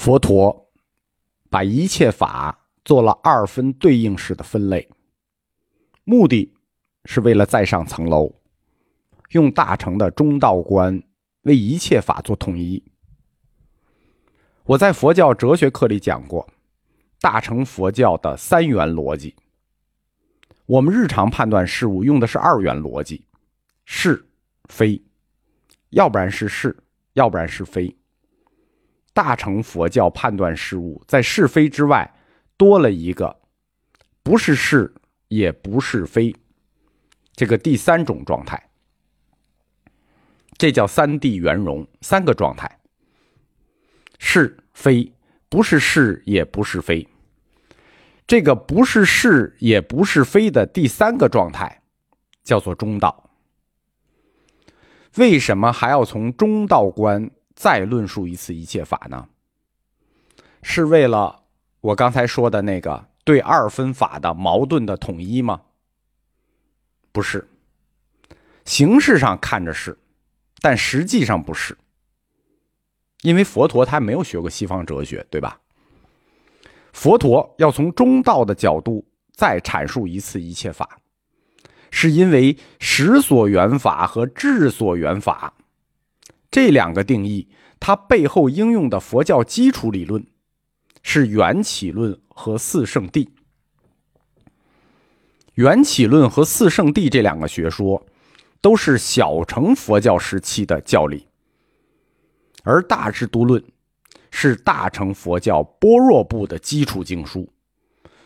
佛陀把一切法做了二分对应式的分类，目的是为了再上层楼，用大乘的中道观为一切法做统一。我在佛教哲学课里讲过，大乘佛教的三元逻辑。我们日常判断事物用的是二元逻辑，是非，要不然是是，要不然是非。大乘佛教判断事物，在是非之外多了一个，不是是，也不是非，这个第三种状态，这叫三谛圆融，三个状态，是非，不是是，也不是非。这个不是是，也不是非的第三个状态，叫做中道。为什么还要从中道观？再论述一次一切法呢？是为了我刚才说的那个对二分法的矛盾的统一吗？不是，形式上看着是，但实际上不是。因为佛陀他没有学过西方哲学，对吧？佛陀要从中道的角度再阐述一次一切法，是因为实所缘法和智所缘法。这两个定义，它背后应用的佛教基础理论是缘起论和四圣谛。缘起论和四圣谛这两个学说，都是小乘佛教时期的教理，而大智度论是大乘佛教般若部的基础经书，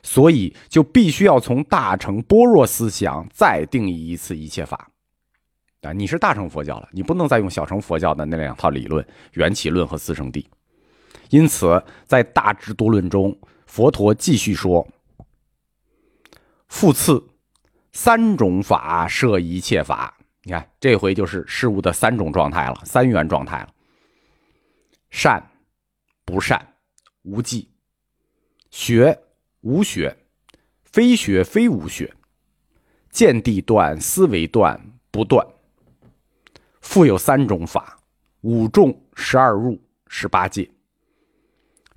所以就必须要从大乘般若思想再定义一次一切法。啊，你是大乘佛教了，你不能再用小乘佛教的那两套理论——缘起论和四圣谛。因此，在大智度论中，佛陀继续说：“复次，三种法摄一切法。你看，这回就是事物的三种状态了，三元状态了：善、不善、无记；学、无学；非学非无学；见地断，思维断，不断。”复有三种法：五众、十二入、十八界。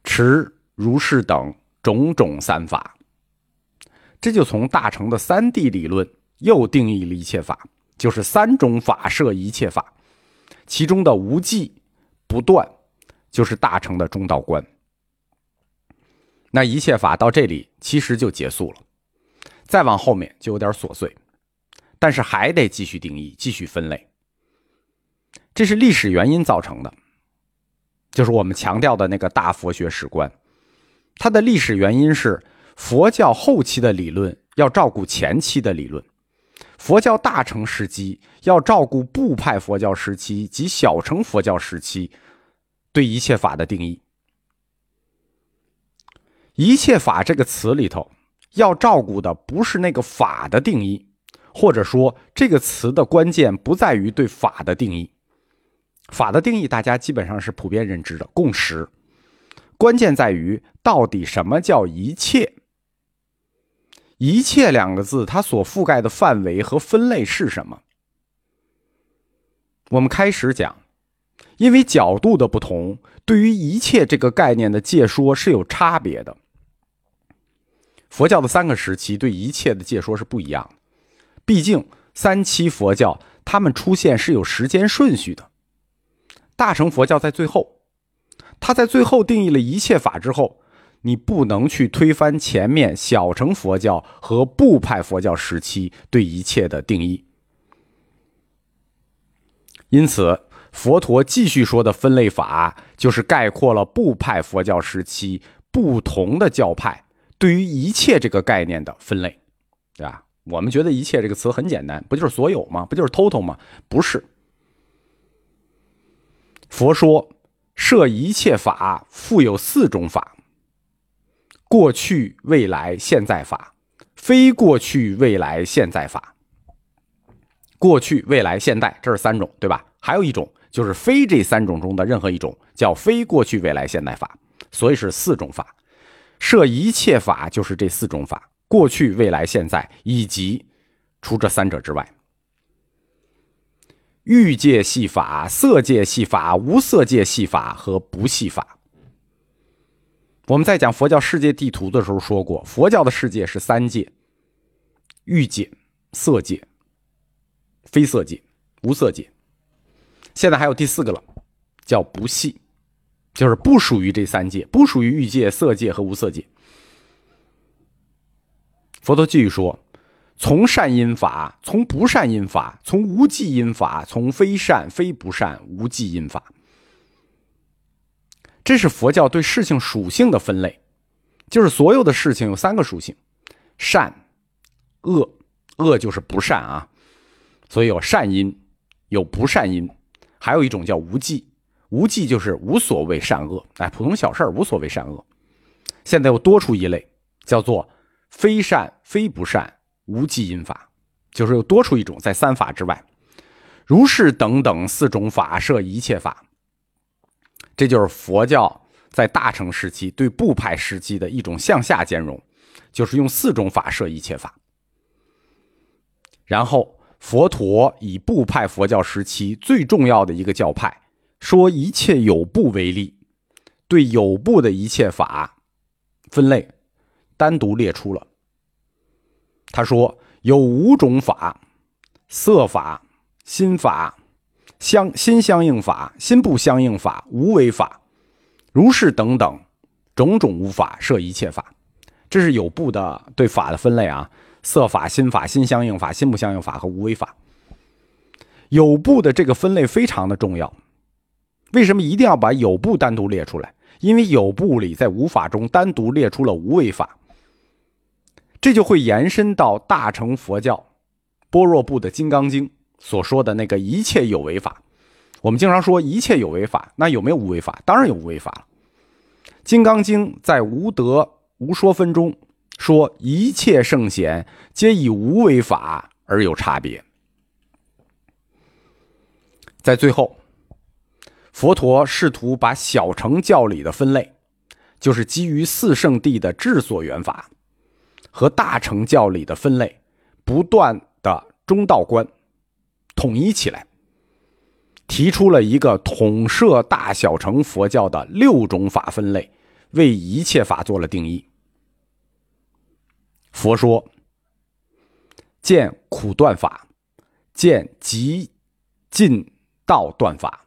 持如是等种种三法。这就从大乘的三谛理论又定义了一切法，就是三种法摄一切法。其中的无记、不断，就是大乘的中道观。那一切法到这里其实就结束了，再往后面就有点琐碎，但是还得继续定义，继续分类。这是历史原因造成的，就是我们强调的那个大佛学史观。它的历史原因是佛教后期的理论要照顾前期的理论，佛教大乘时期要照顾部派佛教时期及小乘佛教时期对一切法的定义。一切法这个词里头要照顾的不是那个法的定义，或者说这个词的关键不在于对法的定义。法的定义，大家基本上是普遍认知的共识。关键在于到底什么叫一切？一切两个字，它所覆盖的范围和分类是什么？我们开始讲，因为角度的不同，对于一切这个概念的解说是有差别的。佛教的三个时期对一切的解说是不一样的，毕竟三期佛教它们出现是有时间顺序的。大乘佛教在最后，他在最后定义了一切法之后，你不能去推翻前面小乘佛教和部派佛教时期对一切的定义。因此，佛陀继续说的分类法，就是概括了部派佛教时期不同的教派对于一切这个概念的分类，对吧？我们觉得一切这个词很简单，不就是所有吗？不就是 total 吗？不是。佛说，设一切法，复有四种法：过去、未来、现在法；非过去、未来、现在法。过去、未来、现代，这是三种，对吧？还有一种就是非这三种中的任何一种，叫非过去、未来、现代法。所以是四种法。设一切法就是这四种法：过去、未来、现在，以及除这三者之外。欲界系法、色界系法、无色界系法和不系法。我们在讲佛教世界地图的时候说过，佛教的世界是三界：欲界、色界、非色界、无色界。现在还有第四个了，叫不系，就是不属于这三界，不属于欲界、色界和无色界。佛陀继续说：从善因法，从不善因法，从无记因法，从非善非不善无记因法。这是佛教对事情属性的分类，就是所有的事情有三个属性：善、恶，恶就是不善啊，所以有善因，有不善因，还有一种叫无记，无记就是无所谓善恶，哎，普通小事儿无所谓善恶。现在又多出一类，叫做非善非不善无记因法，就是又多出一种在三法之外，如是等等四种法摄一切法。这就是佛教在大乘时期对部派时期的一种向下兼容，就是用四种法摄一切法。然后佛陀以部派佛教时期最重要的一个教派，说一切有部为例，对有部的一切法分类单独列出了。他说有五种法：色法、心法。相心相应法、心不相应法、无为法、如是等等种种无法设一切法，这是有部的对法的分类啊。色法、心法、心相应法、心不相应法和无为法，有部的这个分类非常的重要。为什么一定要把有部单独列出来？因为有部里在无法中单独列出了无为法，这就会延伸到大乘佛教般若部的《金刚经》。所说的那个一切有为法，我们经常说一切有为法，那有没有无为法？当然有无为法了。《金刚经》在无德无说分中说，一切圣贤皆以无为法而有差别。在最后，佛陀试图把小乘教理的分类，就是基于四圣谛的智所缘法，和大乘教理的分类不断的中道观。统一起来，提出了一个统摄大小乘佛教的六种法分类，为一切法做了定义。佛说：见苦断法，见极尽道断法，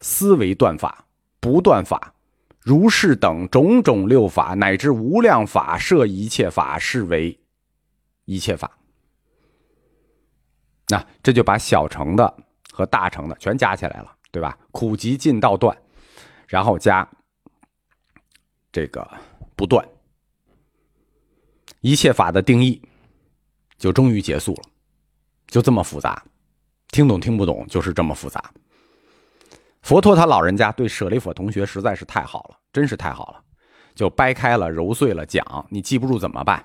思维断法，不断法，如是等种种六法，乃至无量法，设一切法，是为一切法。那这就把小乘的和大乘的全加起来了，对吧？苦集尽道断，然后加这个不断，一切法的定义就终于结束了，就这么复杂，听懂听不懂就是这么复杂。佛陀他老人家对舍利弗同学实在是太好了，真是太好了，就掰开了揉碎了讲，你记不住怎么办？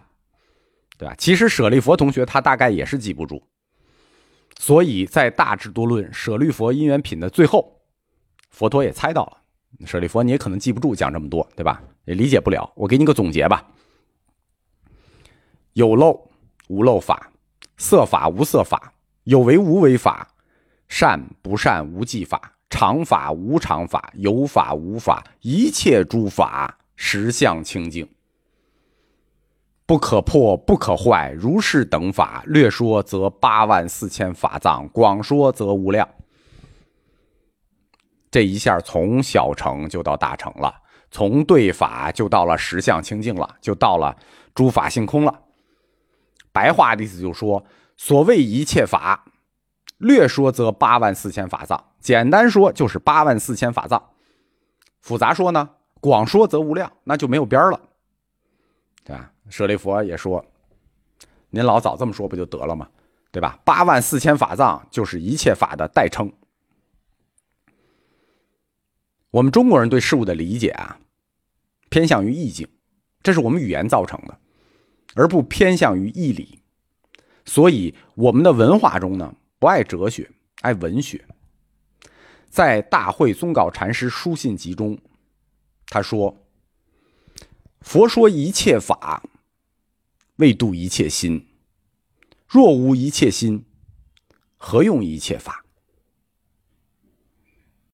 对吧？其实舍利佛同学他大概也是记不住。所以在《大智度论》舍利佛因缘品的最后，佛陀也猜到了，舍利佛你也可能记不住讲这么多，对吧？也理解不了。我给你个总结吧：有漏无漏法，色法无色法，有为无为法，善不善无记法，常法无常法，有法无法，一切诸法实相清净。不可破，不可坏，如是等法，略说则八万四千法藏，广说则无量。这一下从小乘就到大乘了，从对法就到了实相清净了，就到了诸法性空了。白话的意思就说，所谓一切法，略说则八万四千法藏，简单说就是八万四千法藏。复杂说呢，广说则无量，那就没有边了，对吧？舍利佛也说：“您老早这么说不就得了吗？对吧？八万四千法藏就是一切法的代称。我们中国人对事物的理解啊，偏向于意境，这是我们语言造成的，而不偏向于义理。所以我们的文化中呢，不爱哲学，爱文学。在大会宗稿禅师书信集中，他说：‘佛说一切法。’”为度一切心，若无一切心，何用一切法？